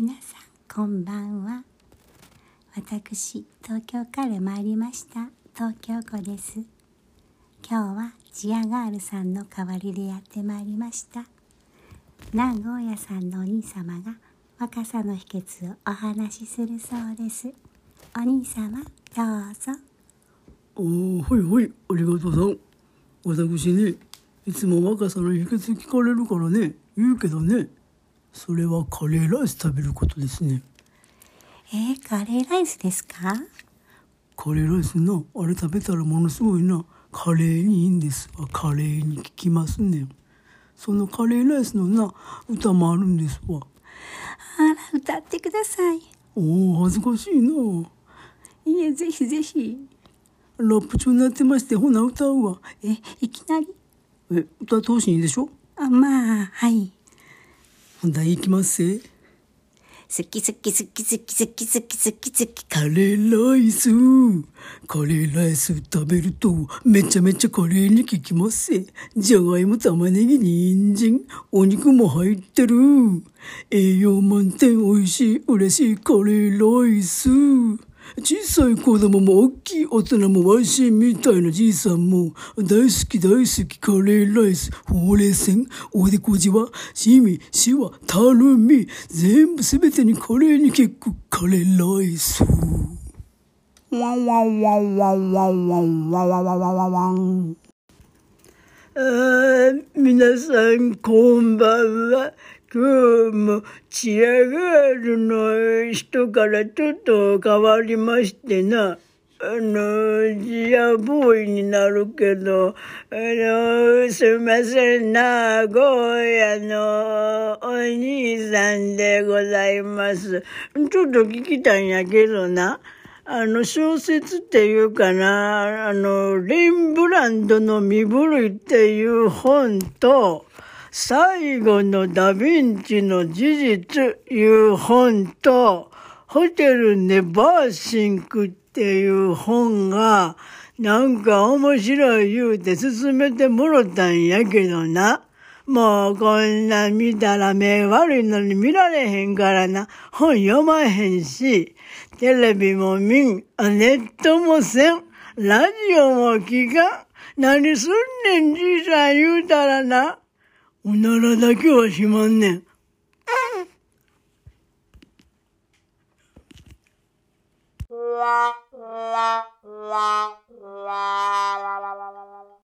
皆さんこんばんは。私東京から参りました。東京子です。今日はジアガールさんの代わりでやってまいりました。南郷屋さんのお兄様が若さの秘訣をお話しするそうです。お兄様どうぞ。おーはいはいありがとうさん。私ねいつも若さの秘訣聞かれるからね言うけどね。それはカレーライス食べることですね。えー、カレーライスですか？カレーライスなあれ食べたらものすごいなカレーにいいんです。わカレーに効きますね。そのカレーライスのな歌もあるんですわ。あら歌ってください。おお恥ずかしいな。いえぜひぜひ。ラップ中になってましてほな歌うわ。えいきなり？え歌ってほしいんでしょ？あまあはいほんだらいきます。せ好き好き好き好き好き好き好き好きカレーライス。カレーライス食べるとめちゃめちゃカレーに効きます。じゃがいも玉ねぎ人参。お肉も入ってる。栄養満点美味しい嬉しいカレーライス。小さい子供も大きい大人もわしみたいなじいさんも大好き大好きカレーライスほうれい線おでこじわしみしわたるみ全部すべてにカレーに結構カレーライスワンワンワンワンワンワンワンワンワンワンワンワンあー皆さんこんばんは。今日もチアガールの人からちょっと変わりましてな。あの、ジアボーイになるけど、あの、すいませんな、ゴーヤのお兄さんでございます。ちょっと聞きたいんやけどな。あの、小説っていうかな、あの、レンブランドの身震いっていう本と、最後のダヴィンチの事実いう本と、ホテルネバーシンクっていう本が、なんか面白い言うて勧めてもろたんやけどな。もうこんな見たら目悪いのに見られへんからな。本読まへんし、テレビも見ん、ネットもせん、ラジオも聞かん。何すんねんじいさん言うたらな。おならだけはしまんねん。